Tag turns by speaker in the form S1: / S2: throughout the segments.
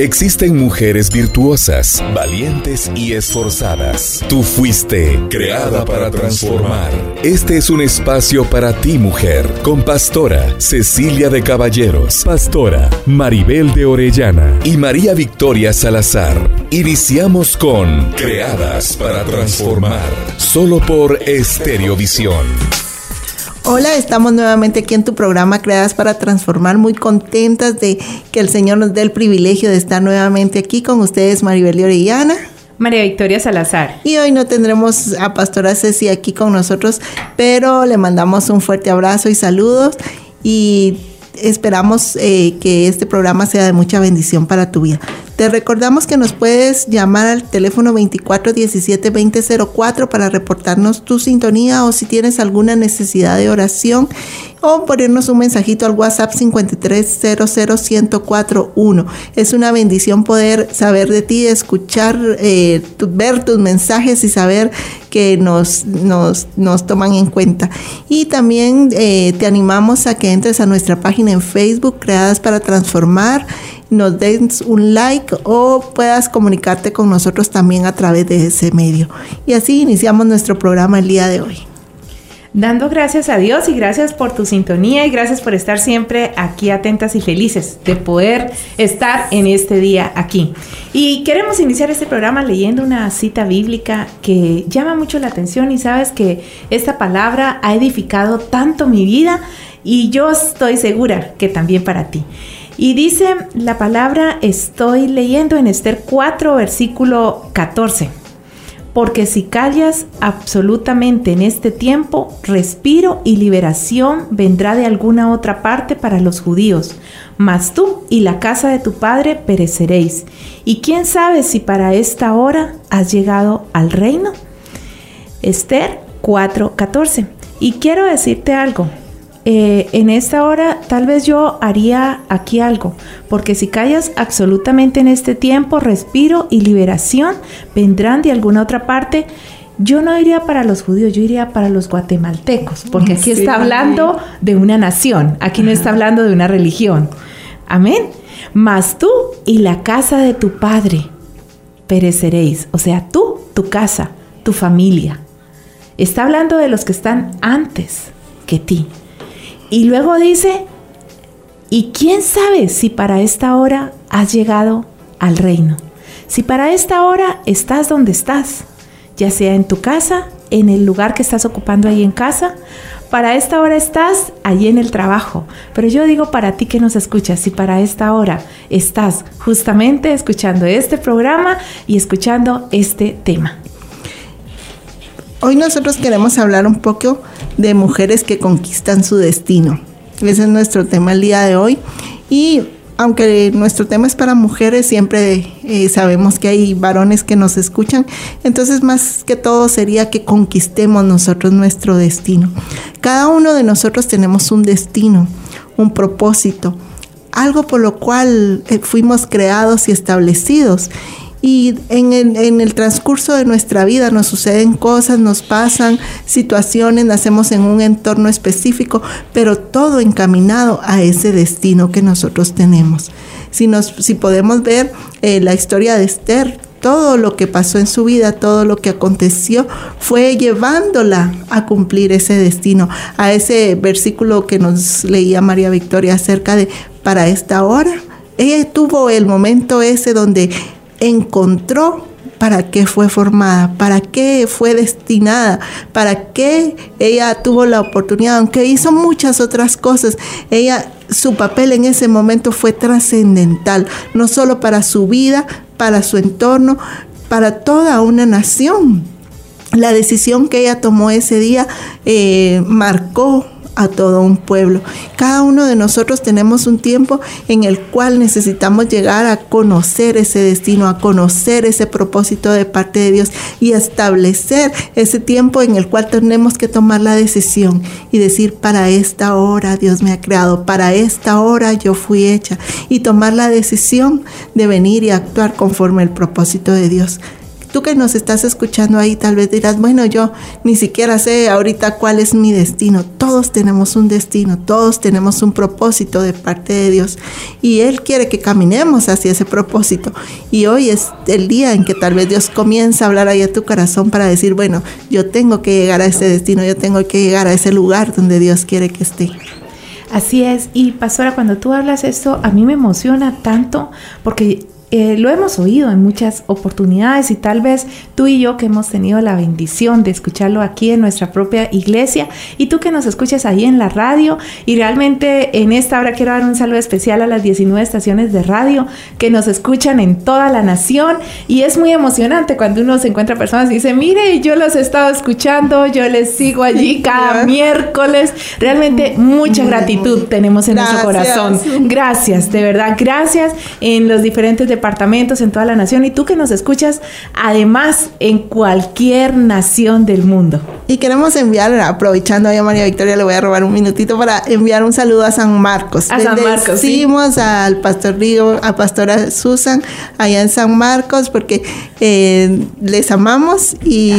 S1: Existen mujeres virtuosas, valientes y esforzadas. Tú fuiste creada para transformar. Este es un espacio para ti, mujer, con pastora Cecilia de Caballeros, pastora Maribel de Orellana y María Victoria Salazar. Iniciamos con Creadas para transformar, solo por Estereovisión.
S2: Hola, estamos nuevamente aquí en tu programa Creadas para Transformar, muy contentas de que el Señor nos dé el privilegio de estar nuevamente aquí con ustedes, Maribel de Orellana.
S3: María Victoria Salazar.
S2: Y hoy no tendremos a Pastora Ceci aquí con nosotros, pero le mandamos un fuerte abrazo y saludos y esperamos eh, que este programa sea de mucha bendición para tu vida. Te recordamos que nos puedes llamar al teléfono 2417-2004 para reportarnos tu sintonía o si tienes alguna necesidad de oración o ponernos un mensajito al WhatsApp 5300141. Es una bendición poder saber de ti, escuchar, eh, ver tus mensajes y saber que nos, nos, nos toman en cuenta. Y también eh, te animamos a que entres a nuestra página en Facebook, Creadas para Transformar nos des un like o puedas comunicarte con nosotros también a través de ese medio. Y así iniciamos nuestro programa el día de hoy.
S3: Dando gracias a Dios y gracias por tu sintonía y gracias por estar siempre aquí atentas y felices de poder estar en este día aquí. Y queremos iniciar este programa leyendo una cita bíblica que llama mucho la atención y sabes que esta palabra ha edificado tanto mi vida y yo estoy segura que también para ti. Y dice la palabra, estoy leyendo en Esther 4, versículo 14. Porque si callas absolutamente en este tiempo, respiro y liberación vendrá de alguna otra parte para los judíos. Mas tú y la casa de tu padre pereceréis. Y quién sabe si para esta hora has llegado al reino. Esther 4:14. Y quiero decirte algo, eh, en esta hora tal vez yo haría aquí algo, porque si callas absolutamente en este tiempo, respiro y liberación vendrán de alguna otra parte. Yo no iría para los judíos, yo iría para los guatemaltecos, porque aquí está hablando de una nación, aquí no está hablando de una religión. Amén. Mas tú y la casa de tu padre pereceréis, o sea, tú, tu casa, tu familia. Está hablando de los que están antes que ti. Y luego dice, ¿y quién sabe si para esta hora has llegado al reino? Si para esta hora estás donde estás, ya sea en tu casa, en el lugar que estás ocupando ahí en casa, para esta hora estás allí en el trabajo. Pero yo digo para ti que nos escuchas, si para esta hora estás justamente escuchando este programa y escuchando este tema.
S2: Hoy nosotros queremos hablar un poco de mujeres que conquistan su destino. Ese es nuestro tema el día de hoy. Y aunque nuestro tema es para mujeres, siempre eh, sabemos que hay varones que nos escuchan. Entonces, más que todo sería que conquistemos nosotros nuestro destino. Cada uno de nosotros tenemos un destino, un propósito, algo por lo cual eh, fuimos creados y establecidos. Y en el, transcurso de nuestra vida nos suceden cosas, nos pasan situaciones, nacemos en un entorno específico, pero todo encaminado a ese destino que nosotros tenemos. Si, nos, si podemos ver eh, la historia de Esther, todo lo que pasó en su vida, todo lo que aconteció, fue llevándola a cumplir ese destino, a ese versículo que nos leía María Victoria acerca de para esta hora. Ella tuvo el momento ese donde encontró para qué fue formada, para qué fue destinada, para qué ella tuvo la oportunidad, aunque hizo muchas otras cosas, ella su papel en ese momento fue trascendental, no solo para su vida, para su entorno, para toda una nación. La decisión que ella tomó ese día eh, marcó a todo un pueblo. Cada uno de nosotros tenemos un tiempo en el cual necesitamos llegar a conocer ese destino, a conocer ese propósito de parte de Dios y establecer ese tiempo en el cual tenemos que tomar la decisión y decir, para esta hora Dios me ha creado, para esta hora yo fui hecha y tomar la decisión de venir y actuar conforme el propósito de Dios tú que nos estás escuchando ahí, tal vez dirás, bueno, yo ni siquiera sé ahorita cuál es mi destino. Todos tenemos un destino, todos tenemos un propósito de parte de Dios y Él quiere que caminemos hacia ese propósito. Y hoy es el día en que tal vez Dios comienza a hablar ahí a tu corazón para decir, bueno, yo tengo que llegar a ese destino, yo tengo que llegar a ese lugar donde Dios quiere que esté.
S3: Así es, y pastora, cuando tú hablas esto, a mí me emociona tanto porque eh, lo hemos oído en muchas oportunidades y tal vez tú y yo que hemos tenido la bendición de escucharlo aquí en nuestra propia iglesia y tú que nos escuchas ahí en la radio y realmente en esta hora quiero dar un saludo especial a las 19 estaciones de radio que nos escuchan en toda la nación y es muy emocionante cuando uno se encuentra personas y dice, mire, yo los he estado escuchando, yo les sigo allí cada miércoles. Realmente mucha gratitud tenemos en nuestro corazón. Gracias, de verdad, gracias en los diferentes departamentos departamentos en toda la nación y tú que nos escuchas, además en cualquier nación del mundo.
S2: Y queremos enviar, aprovechando a María Victoria, le voy a robar un minutito para enviar un saludo a San Marcos.
S3: A San Marcos.
S2: Sí, al pastor Río, a pastora Susan, allá en San Marcos, porque eh, les amamos y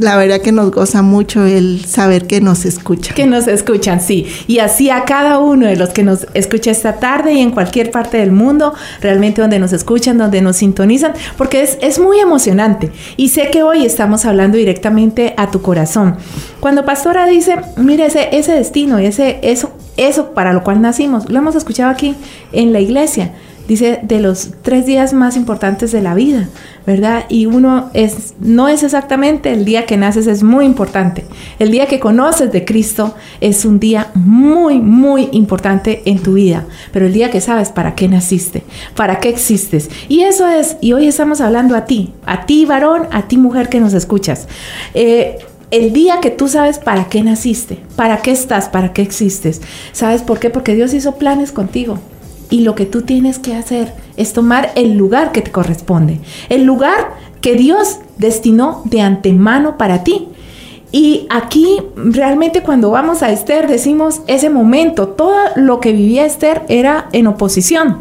S2: la verdad que nos goza mucho el saber que nos escuchan.
S3: Que nos escuchan, sí. Y así a cada uno de los que nos escucha esta tarde y en cualquier parte del mundo, realmente donde nos donde nos sintonizan, porque es, es muy emocionante. Y sé que hoy estamos hablando directamente a tu corazón. Cuando Pastora dice, mire, ese, ese destino, ese, eso, eso para lo cual nacimos, lo hemos escuchado aquí en la iglesia dice de los tres días más importantes de la vida, ¿verdad? Y uno es, no es exactamente el día que naces, es muy importante. El día que conoces de Cristo es un día muy, muy importante en tu vida, pero el día que sabes para qué naciste, para qué existes. Y eso es, y hoy estamos hablando a ti, a ti varón, a ti mujer que nos escuchas. Eh, el día que tú sabes para qué naciste, para qué estás, para qué existes. ¿Sabes por qué? Porque Dios hizo planes contigo y lo que tú tienes que hacer es tomar el lugar que te corresponde, el lugar que Dios destinó de antemano para ti. Y aquí realmente cuando vamos a Esther decimos ese momento, todo lo que vivía Esther era en oposición,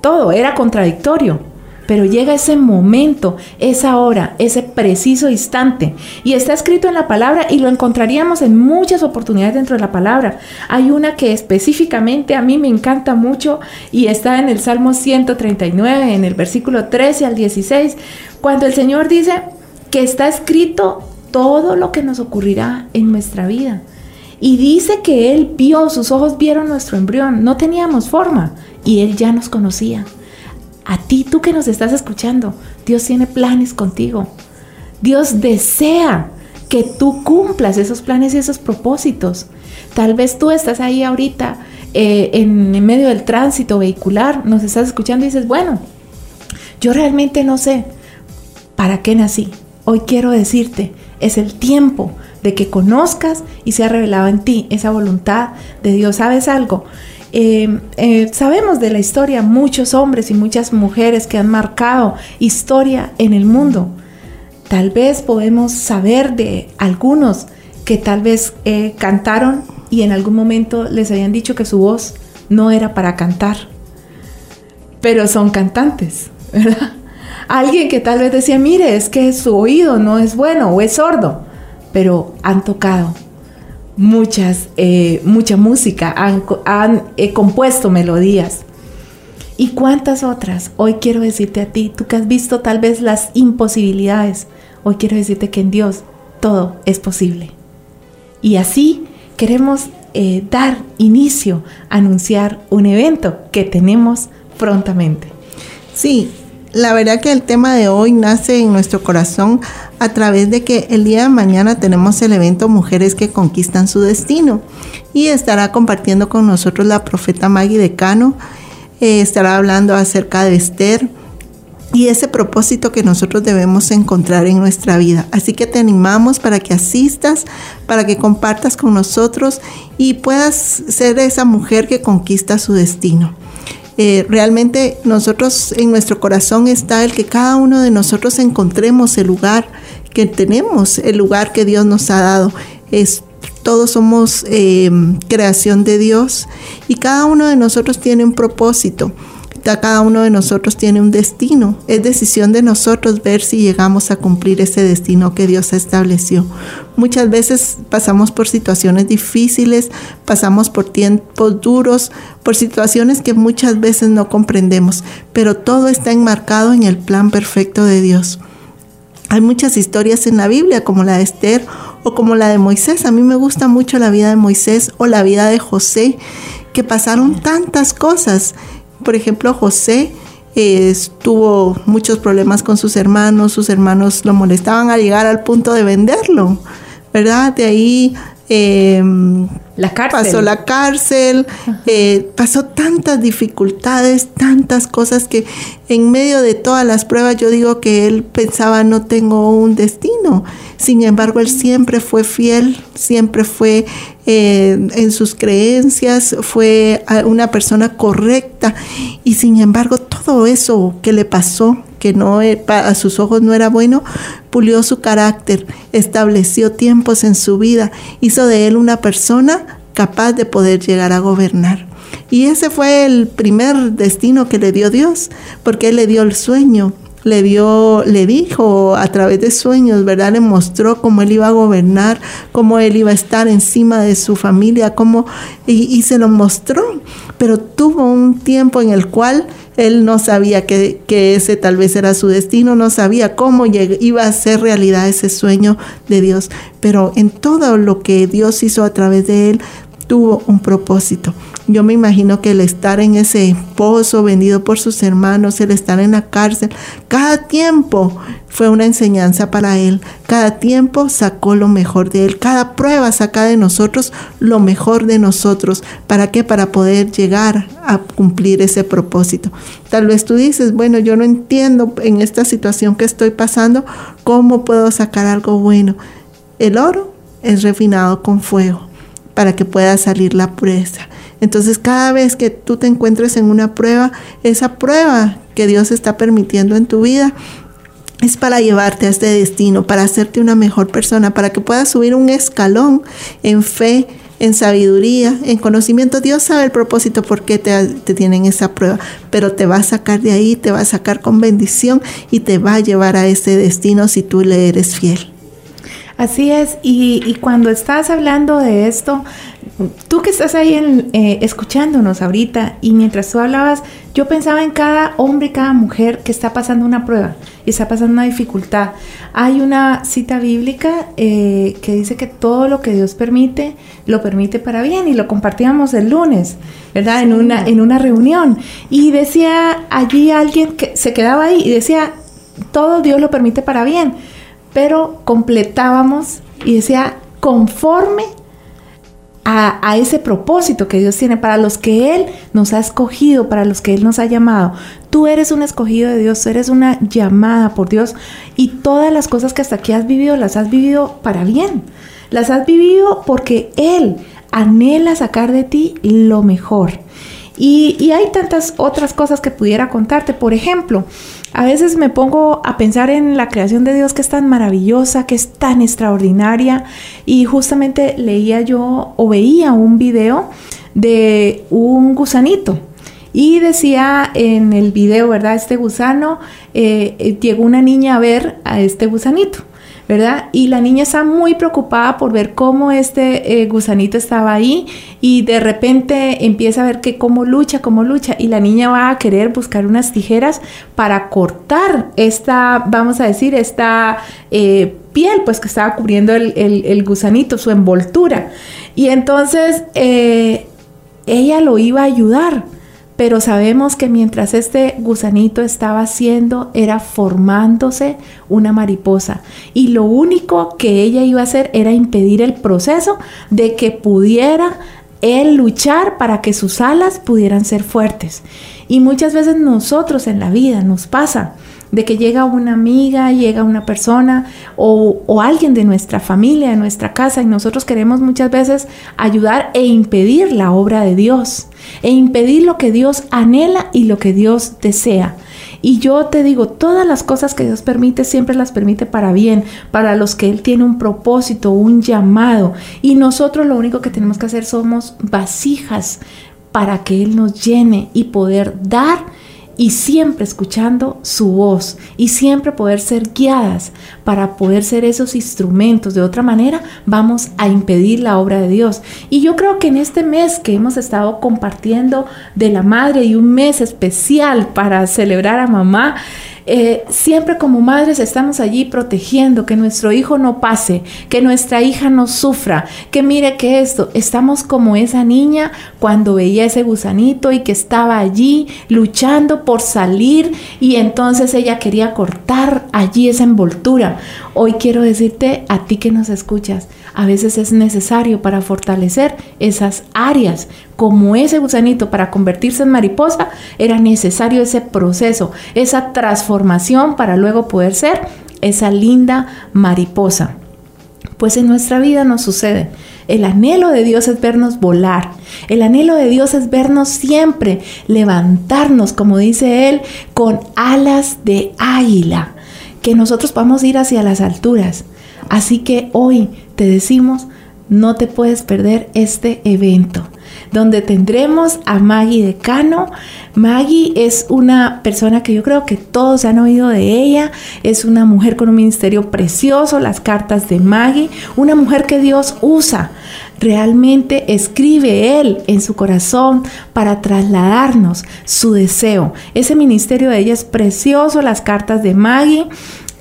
S3: todo era contradictorio. Pero llega ese momento, esa hora, ese preciso instante. Y está escrito en la palabra y lo encontraríamos en muchas oportunidades dentro de la palabra. Hay una que específicamente a mí me encanta mucho y está en el Salmo 139, en el versículo 13 al 16, cuando el Señor dice que está escrito todo lo que nos ocurrirá en nuestra vida. Y dice que Él vio, sus ojos vieron nuestro embrión, no teníamos forma y Él ya nos conocía. A ti, tú que nos estás escuchando, Dios tiene planes contigo. Dios desea que tú cumplas esos planes y esos propósitos. Tal vez tú estás ahí ahorita eh, en, medio del tránsito vehicular, nos estás escuchando y dices, bueno, yo realmente no sé para qué nací. Hoy quiero decirte, es el tiempo de que conozcas y sea revelado en ti esa voluntad de Dios. ¿Sabes algo? Eh, eh, sabemos de la historia muchos hombres y muchas mujeres que han marcado historia en el mundo. Tal vez podemos saber de algunos que tal vez eh, cantaron y en algún momento les habían dicho que su voz no era para cantar, pero son cantantes, ¿verdad? Alguien que tal vez decía, mire, es que su oído no es bueno o es sordo, pero han tocado muchas, eh, mucha música, han, eh, compuesto melodías. ¿Y cuántas otras? Hoy quiero decirte a ti, tú que has visto tal vez las imposibilidades, hoy quiero decirte que en Dios todo es posible. Y así queremos eh, dar inicio anunciar un evento que tenemos prontamente.
S2: Sí, la verdad que el tema de hoy nace en nuestro corazón a través de que el día de mañana tenemos el evento Mujeres que Conquistan su Destino y estará compartiendo con nosotros la profeta Maggie de Cano, eh, estará hablando acerca de Esther y ese propósito que nosotros debemos encontrar en nuestra vida. Así que te animamos para que asistas, para que compartas con nosotros y puedas ser esa mujer que conquista su destino. Eh, realmente nosotros en nuestro corazón está el que cada uno de nosotros encontremos el lugar que tenemos, el lugar que Dios nos ha dado. Es, todos somos eh, creación de Dios y cada uno de nosotros tiene un propósito. Cada uno de nosotros tiene un destino. Es decisión de nosotros ver si llegamos a cumplir ese destino que Dios estableció. Muchas veces pasamos por situaciones difíciles, pasamos por tiempos duros, por situaciones que muchas veces no comprendemos, pero todo está enmarcado en el plan perfecto de Dios. Hay muchas historias en la Biblia, como la de Esther o como la de Moisés. A mí me gusta mucho la vida de Moisés o la vida de José, que pasaron tantas cosas por ejemplo, José eh, tuvo muchos problemas con sus hermanos, sus hermanos lo molestaban a llegar al punto de venderlo, ¿verdad? De ahí eh,
S3: la cárcel.
S2: pasó la cárcel, eh, pasó tantas dificultades, tantas cosas que en medio de todas las pruebas yo digo que él pensaba no tengo un destino. Sin embargo, él siempre fue fiel, siempre fue eh, en sus creencias, fue una persona correcta y sin embargo todo eso que le pasó que no e, a sus ojos no era bueno, pulió su carácter, estableció tiempos en su vida, hizo de él una persona capaz de poder llegar a gobernar. Y ese fue el primer destino que le dio Dios, porque Él le dio el sueño, le dio, le dijo a través de sueños, ¿verdad? Le mostró cómo él iba a gobernar, cómo él iba a estar encima de su familia, cómo, y, y se lo mostró. Pero tuvo un tiempo en el cual él no sabía que, ese tal vez era su destino, no sabía cómo iba a ser realidad ese sueño de Dios. Pero en todo lo que Dios hizo a través de él, tuvo un propósito. Yo me imagino que el estar en ese pozo vendido por sus hermanos, el estar en la cárcel, cada tiempo fue una enseñanza para él. Cada tiempo sacó lo mejor de él. Cada prueba saca de nosotros lo mejor de nosotros. ¿Para qué? Para poder llegar a cumplir ese propósito. Tal vez tú dices, bueno, yo no entiendo en esta situación que estoy pasando, ¿cómo puedo sacar algo bueno? El oro es refinado con fuego para que pueda salir la pureza. Entonces cada vez que tú te encuentres en una prueba, esa prueba que Dios está permitiendo en tu vida, es para llevarte a este destino, para hacerte una mejor persona, para que puedas subir un escalón en fe, en sabiduría, en conocimiento. Dios sabe el propósito por qué te, te, tienen esa prueba, pero te va a sacar de ahí, te va a sacar con bendición y te va a llevar a ese destino si tú le eres fiel.
S3: Así es, y, cuando estás hablando de esto, tú que estás ahí eh, escuchándonos ahorita y mientras tú hablabas, yo pensaba en cada hombre y cada mujer que está pasando una prueba y está pasando una dificultad. Hay una cita bíblica eh, que dice que todo lo que Dios permite, lo permite para bien y lo compartíamos el lunes, ¿verdad? En, una, en una reunión. Y decía allí alguien que se quedaba ahí y decía, todo Dios lo permite para bien pero completábamos y decía, conforme a, ese propósito que Dios tiene, para los que Él nos ha escogido, para los que Él nos ha llamado. Tú eres un escogido de Dios, eres una llamada por Dios y todas las cosas que hasta aquí has vivido las has vivido para bien. Las has vivido porque Él anhela sacar de ti lo mejor. Y, y hay tantas otras cosas que pudiera contarte. Por ejemplo, a veces me pongo a pensar en la creación de Dios que es tan maravillosa, que es tan extraordinaria. Y justamente leía yo o veía un video de un gusanito. Y decía en el video, ¿verdad? Este gusano, eh, eh, llegó una niña a ver a este gusanito ¿verdad? Y la niña está muy preocupada por ver cómo este eh, gusanito estaba ahí y de repente empieza a ver que cómo lucha, cómo lucha y la niña va a querer buscar unas tijeras para cortar esta, vamos a decir, esta eh, piel pues que estaba cubriendo el, gusanito, su envoltura. Y entonces eh, ella lo iba a ayudar pero sabemos que mientras este gusanito estaba haciendo era formándose una mariposa y lo único que ella iba a hacer era impedir el proceso de que pudiera él luchar para que sus alas pudieran ser fuertes. Y muchas veces nosotros en la vida nos pasa de que llega una amiga, llega una persona o, alguien de nuestra familia, de nuestra casa, y nosotros queremos muchas veces ayudar e impedir la obra de Dios, e impedir lo que Dios anhela y lo que Dios desea. Y yo te digo, todas las cosas que Dios permite, siempre las permite para bien, para los que Él tiene un propósito, un llamado. Y nosotros lo único que tenemos que hacer somos vasijas para que Él nos llene y poder dar y siempre escuchando su voz y siempre poder ser guiadas para poder ser esos instrumentos. De otra manera, vamos a impedir la obra de Dios. Y yo creo que en este mes que hemos estado compartiendo de la madre y un mes especial para celebrar a mamá, eh, siempre como madres estamos allí protegiendo que nuestro hijo no pase, que nuestra hija no sufra, que mire que esto, estamos como esa niña cuando veía ese gusanito y que estaba allí luchando por salir y entonces ella quería cortar allí esa envoltura. Hoy quiero decirte a ti que nos escuchas, a veces es necesario para fortalecer esas áreas, como ese gusanito para convertirse en mariposa, era necesario ese proceso, esa transformación para luego poder ser esa linda mariposa. Pues en nuestra vida nos sucede. El anhelo de Dios es vernos volar. El anhelo de Dios es vernos siempre levantarnos, como dice Él, con alas de águila. Que nosotros a ir hacia las alturas. Así que hoy te decimos, no te puedes perder este evento donde tendremos a Maggie Decano. Maggie es una persona que yo creo que todos han oído de ella, es una mujer con un ministerio precioso, las cartas de Maggie, una mujer que Dios usa. Realmente escribe Él en su corazón para trasladarnos su deseo. Ese ministerio de ella es precioso, las cartas de Maggie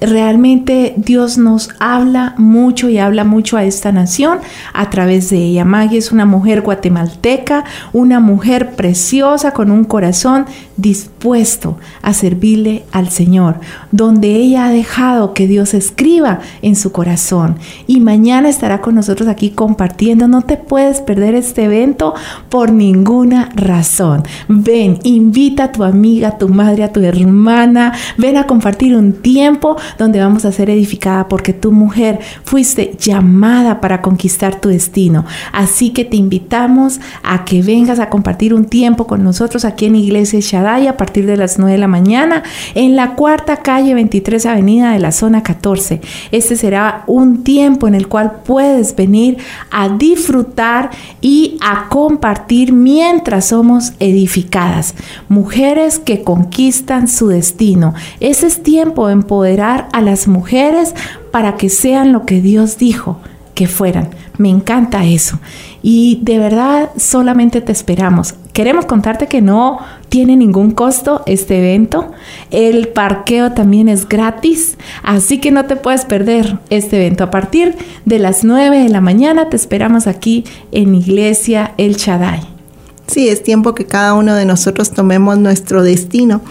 S3: realmente Dios nos habla mucho y habla mucho a esta nación a través de ella. Maggie es una mujer guatemalteca, una mujer preciosa con un corazón dispuesto a servirle al Señor, donde ella ha dejado que Dios escriba en su corazón. Y mañana estará con nosotros aquí compartiendo. No te puedes perder este evento por ninguna razón. Ven, invita a tu amiga, a tu madre, a tu hermana. Ven a compartir un tiempo donde vamos a ser edificada porque tu mujer fuiste llamada para conquistar tu destino. Así que te invitamos a que vengas a compartir un tiempo con nosotros aquí en Iglesia Shaddai a partir de las 9 de la mañana en la cuarta calle 23 Avenida de la zona 14. Este será un tiempo en el cual puedes venir a disfrutar y a compartir mientras somos edificadas. Mujeres que conquistan su destino. Ese es tiempo de empoderar a las mujeres para que sean lo que Dios dijo que fueran. Me encanta eso. Y de verdad solamente te esperamos. Queremos contarte que no tiene ningún costo este evento. El parqueo también es gratis. Así que no te puedes perder este evento. A partir de las 9 de la mañana te esperamos aquí en Iglesia El Shaddai.
S2: Sí, es tiempo que cada uno de nosotros tomemos nuestro destino.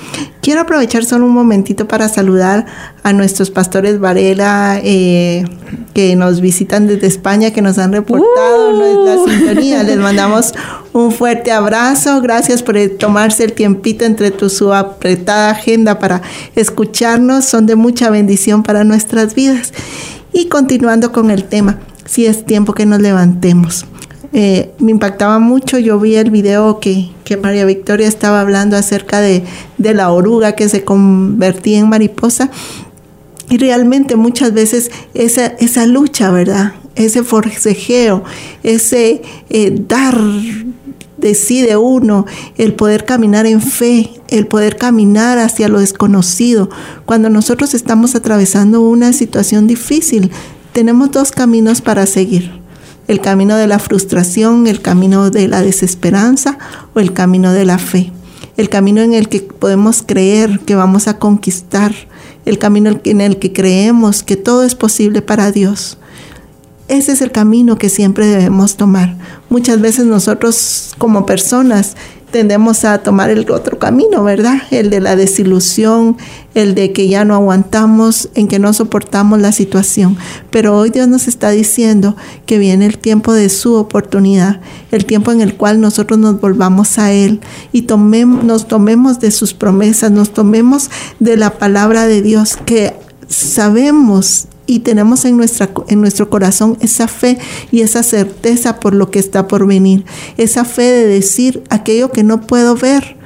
S2: Quiero aprovechar solo un momentito para saludar a nuestros pastores Varela eh, que nos visitan desde España, que nos han reportado nuestra uh. sintonía. Les mandamos un fuerte abrazo. Gracias por tomarse el tiempito entre tu su apretada agenda para escucharnos. Son de mucha bendición para nuestras vidas. Y continuando con el tema, si sí es tiempo que nos levantemos. Eh, me impactaba mucho. Yo vi el video que, María Victoria estaba hablando acerca de, la oruga que se convertía en mariposa. Y realmente muchas veces esa, esa lucha, ¿verdad? Ese forcejeo, ese eh, dar decide uno, el poder caminar en fe, el poder caminar hacia lo desconocido. Cuando nosotros estamos atravesando una situación difícil, tenemos dos caminos para seguir el camino de la frustración, el camino de la desesperanza o el camino de la fe. El camino en el que podemos creer que vamos a conquistar, el camino en el que creemos que todo es posible para Dios. Ese es el camino que siempre debemos tomar. Muchas veces nosotros como personas tendemos a tomar el otro camino, ¿verdad? El de la desilusión, el de que ya no aguantamos, en que no soportamos la situación. Pero hoy Dios nos está diciendo que viene el tiempo de su oportunidad, el tiempo en el cual nosotros nos volvamos a Él y tomemos, nos tomemos de sus promesas, nos tomemos de la palabra de Dios que sabemos y tenemos en, nuestra, en nuestro corazón esa fe y esa certeza por lo que está por venir, esa fe de decir aquello que no puedo ver,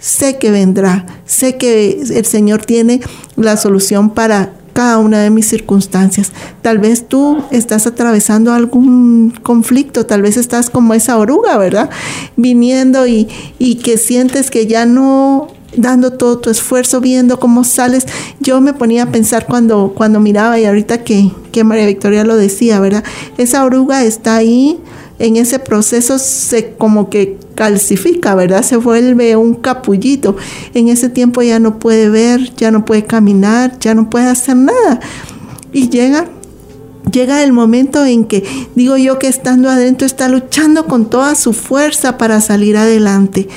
S2: sé que vendrá, sé que el Señor tiene la solución para cada una de mis circunstancias. Tal vez tú estás atravesando algún conflicto, tal vez estás como esa oruga, ¿verdad? Viniendo y, y que sientes que ya no dando todo tu esfuerzo, viendo cómo sales. Yo me ponía a pensar cuando, cuando miraba y ahorita que, que María Victoria lo decía, ¿verdad? Esa oruga está ahí, en ese proceso se como que calcifica, ¿verdad? Se vuelve un capullito. En ese tiempo ya no puede ver, ya no puede caminar, ya no puede hacer nada. Y llega llega el momento en que digo yo que estando adentro está luchando con toda su fuerza para salir adelante.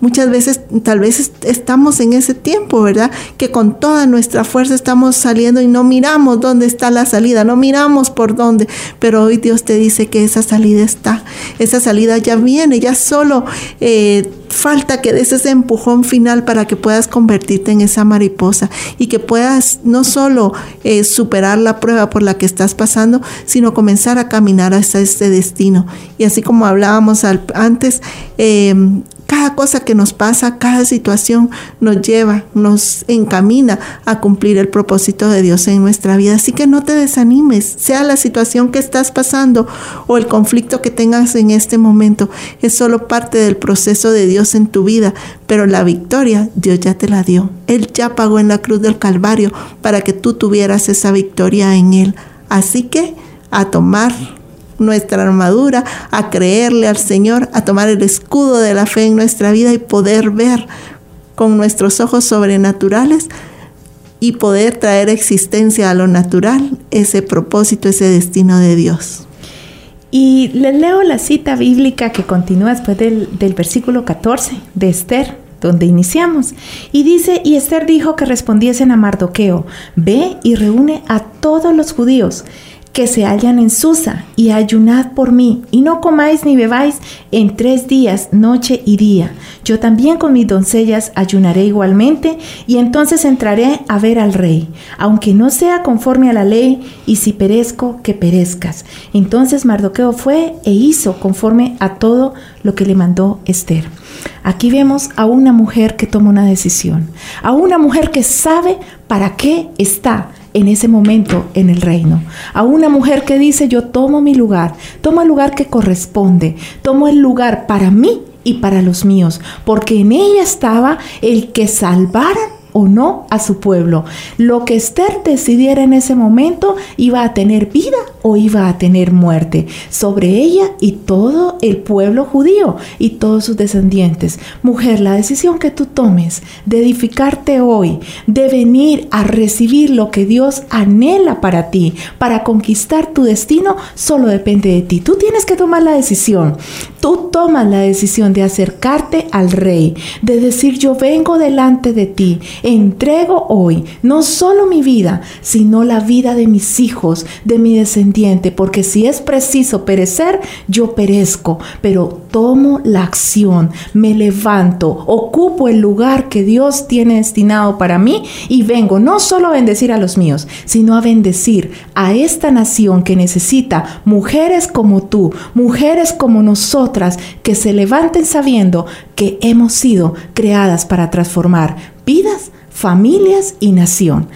S2: Muchas veces, tal vez estamos en ese tiempo, ¿verdad? Que con toda nuestra fuerza estamos saliendo y no miramos dónde está la salida, no miramos por dónde, pero hoy Dios te dice que esa salida está, esa salida ya viene, ya solo eh, falta que des ese empujón final para que puedas convertirte en esa mariposa y que puedas no solo eh, superar la prueba por la que estás pasando, sino comenzar a caminar hacia este destino. Y así como hablábamos antes, eh, cada cosa que nos pasa, cada situación nos lleva, nos encamina a cumplir el propósito de Dios en nuestra vida. Así que no te desanimes, sea la situación que estás pasando o el conflicto que tengas en este momento, es solo parte del proceso de Dios en tu vida, pero la victoria Dios ya te la dio. Él ya pagó en la cruz del Calvario para que tú tuvieras esa victoria en Él. Así que a tomar nuestra armadura, a creerle al Señor, a tomar el escudo de la fe en nuestra vida y poder ver con nuestros ojos sobrenaturales y poder traer existencia a lo natural ese propósito, ese destino de Dios.
S3: Y les leo la cita bíblica que continúa después del, del versículo 14 de Esther, donde iniciamos. Y dice, y Esther dijo que respondiesen a Mardoqueo, ve y reúne a todos los judíos que se hallan en Susa, y ayunad por mí, y no comáis ni bebáis en tres días, noche y día. Yo también con mis doncellas ayunaré igualmente, y entonces entraré a ver al rey, aunque no sea conforme a la ley, y si perezco, que perezcas. Entonces Mardoqueo fue e hizo conforme a todo lo que le mandó Esther. Aquí vemos a una mujer que toma una decisión, a una mujer que sabe para qué está en ese momento en el reino. A una mujer que dice, yo tomo mi lugar, tomo el lugar que corresponde, tomo el lugar para mí y para los míos, porque en ella estaba el que salvara o no a su pueblo. Lo que Esther decidiera en ese momento iba a tener vida o iba a tener muerte sobre ella y todo el pueblo judío y todos sus descendientes. Mujer, la decisión que tú tomes de edificarte hoy, de venir a recibir lo que Dios anhela para ti, para conquistar tu destino, solo depende de ti. Tú tienes que tomar la decisión. Tú tomas la decisión de acercarte al rey, de decir yo vengo delante de ti entrego hoy no solo mi vida, sino la vida de mis hijos, de mi descendiente, porque si es preciso perecer, yo perezco, pero tomo la acción, me levanto, ocupo el lugar que Dios tiene destinado para mí y vengo no solo a bendecir a los míos, sino a bendecir a esta nación que necesita mujeres como tú, mujeres como nosotras, que se levanten sabiendo que hemos sido creadas para transformar vidas familias y nación.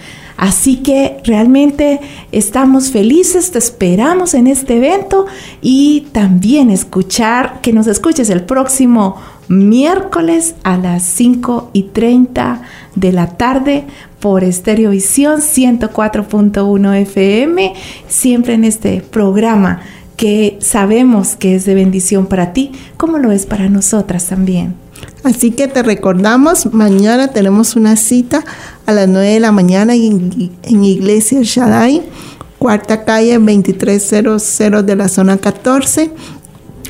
S3: Así que realmente estamos felices, te esperamos en este evento y también escuchar, que nos escuches el próximo miércoles a las 5 y 30 de la tarde por Estereovisión 104.1 FM, siempre en este programa que sabemos que es de bendición para ti, como lo es para nosotras también.
S2: Así que te recordamos, mañana tenemos una cita a las 9 de la mañana en, Iglesia Shaddai, cuarta calle 2300 de la zona 14.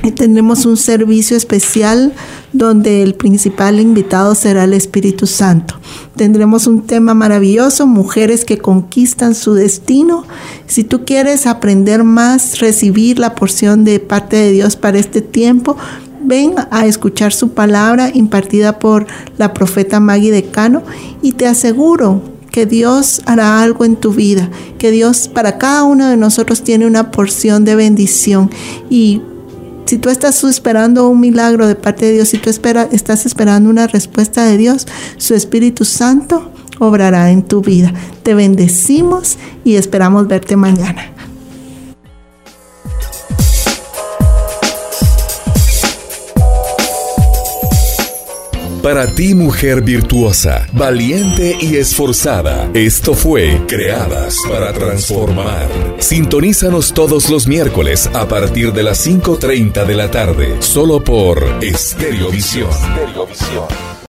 S2: Y tendremos un servicio especial donde el principal invitado será el Espíritu Santo. Tendremos un tema maravilloso, mujeres que conquistan su destino. Si tú quieres aprender más, recibir la porción de parte de Dios para este tiempo, ven a escuchar su palabra impartida por la profeta Maggie de Cano y te aseguro que Dios hará algo en tu vida, que Dios para cada uno de nosotros tiene una porción de bendición y si tú estás esperando un milagro de parte de Dios, si tú estás esperando una respuesta de Dios, su Espíritu Santo obrará en tu vida. Te bendecimos y esperamos verte mañana.
S1: Para ti, mujer virtuosa, valiente y esforzada, esto fue Creadas para Transformar. Sintonízanos todos los miércoles a partir de las 5.30 de la tarde, solo por Estereovisión. Visión.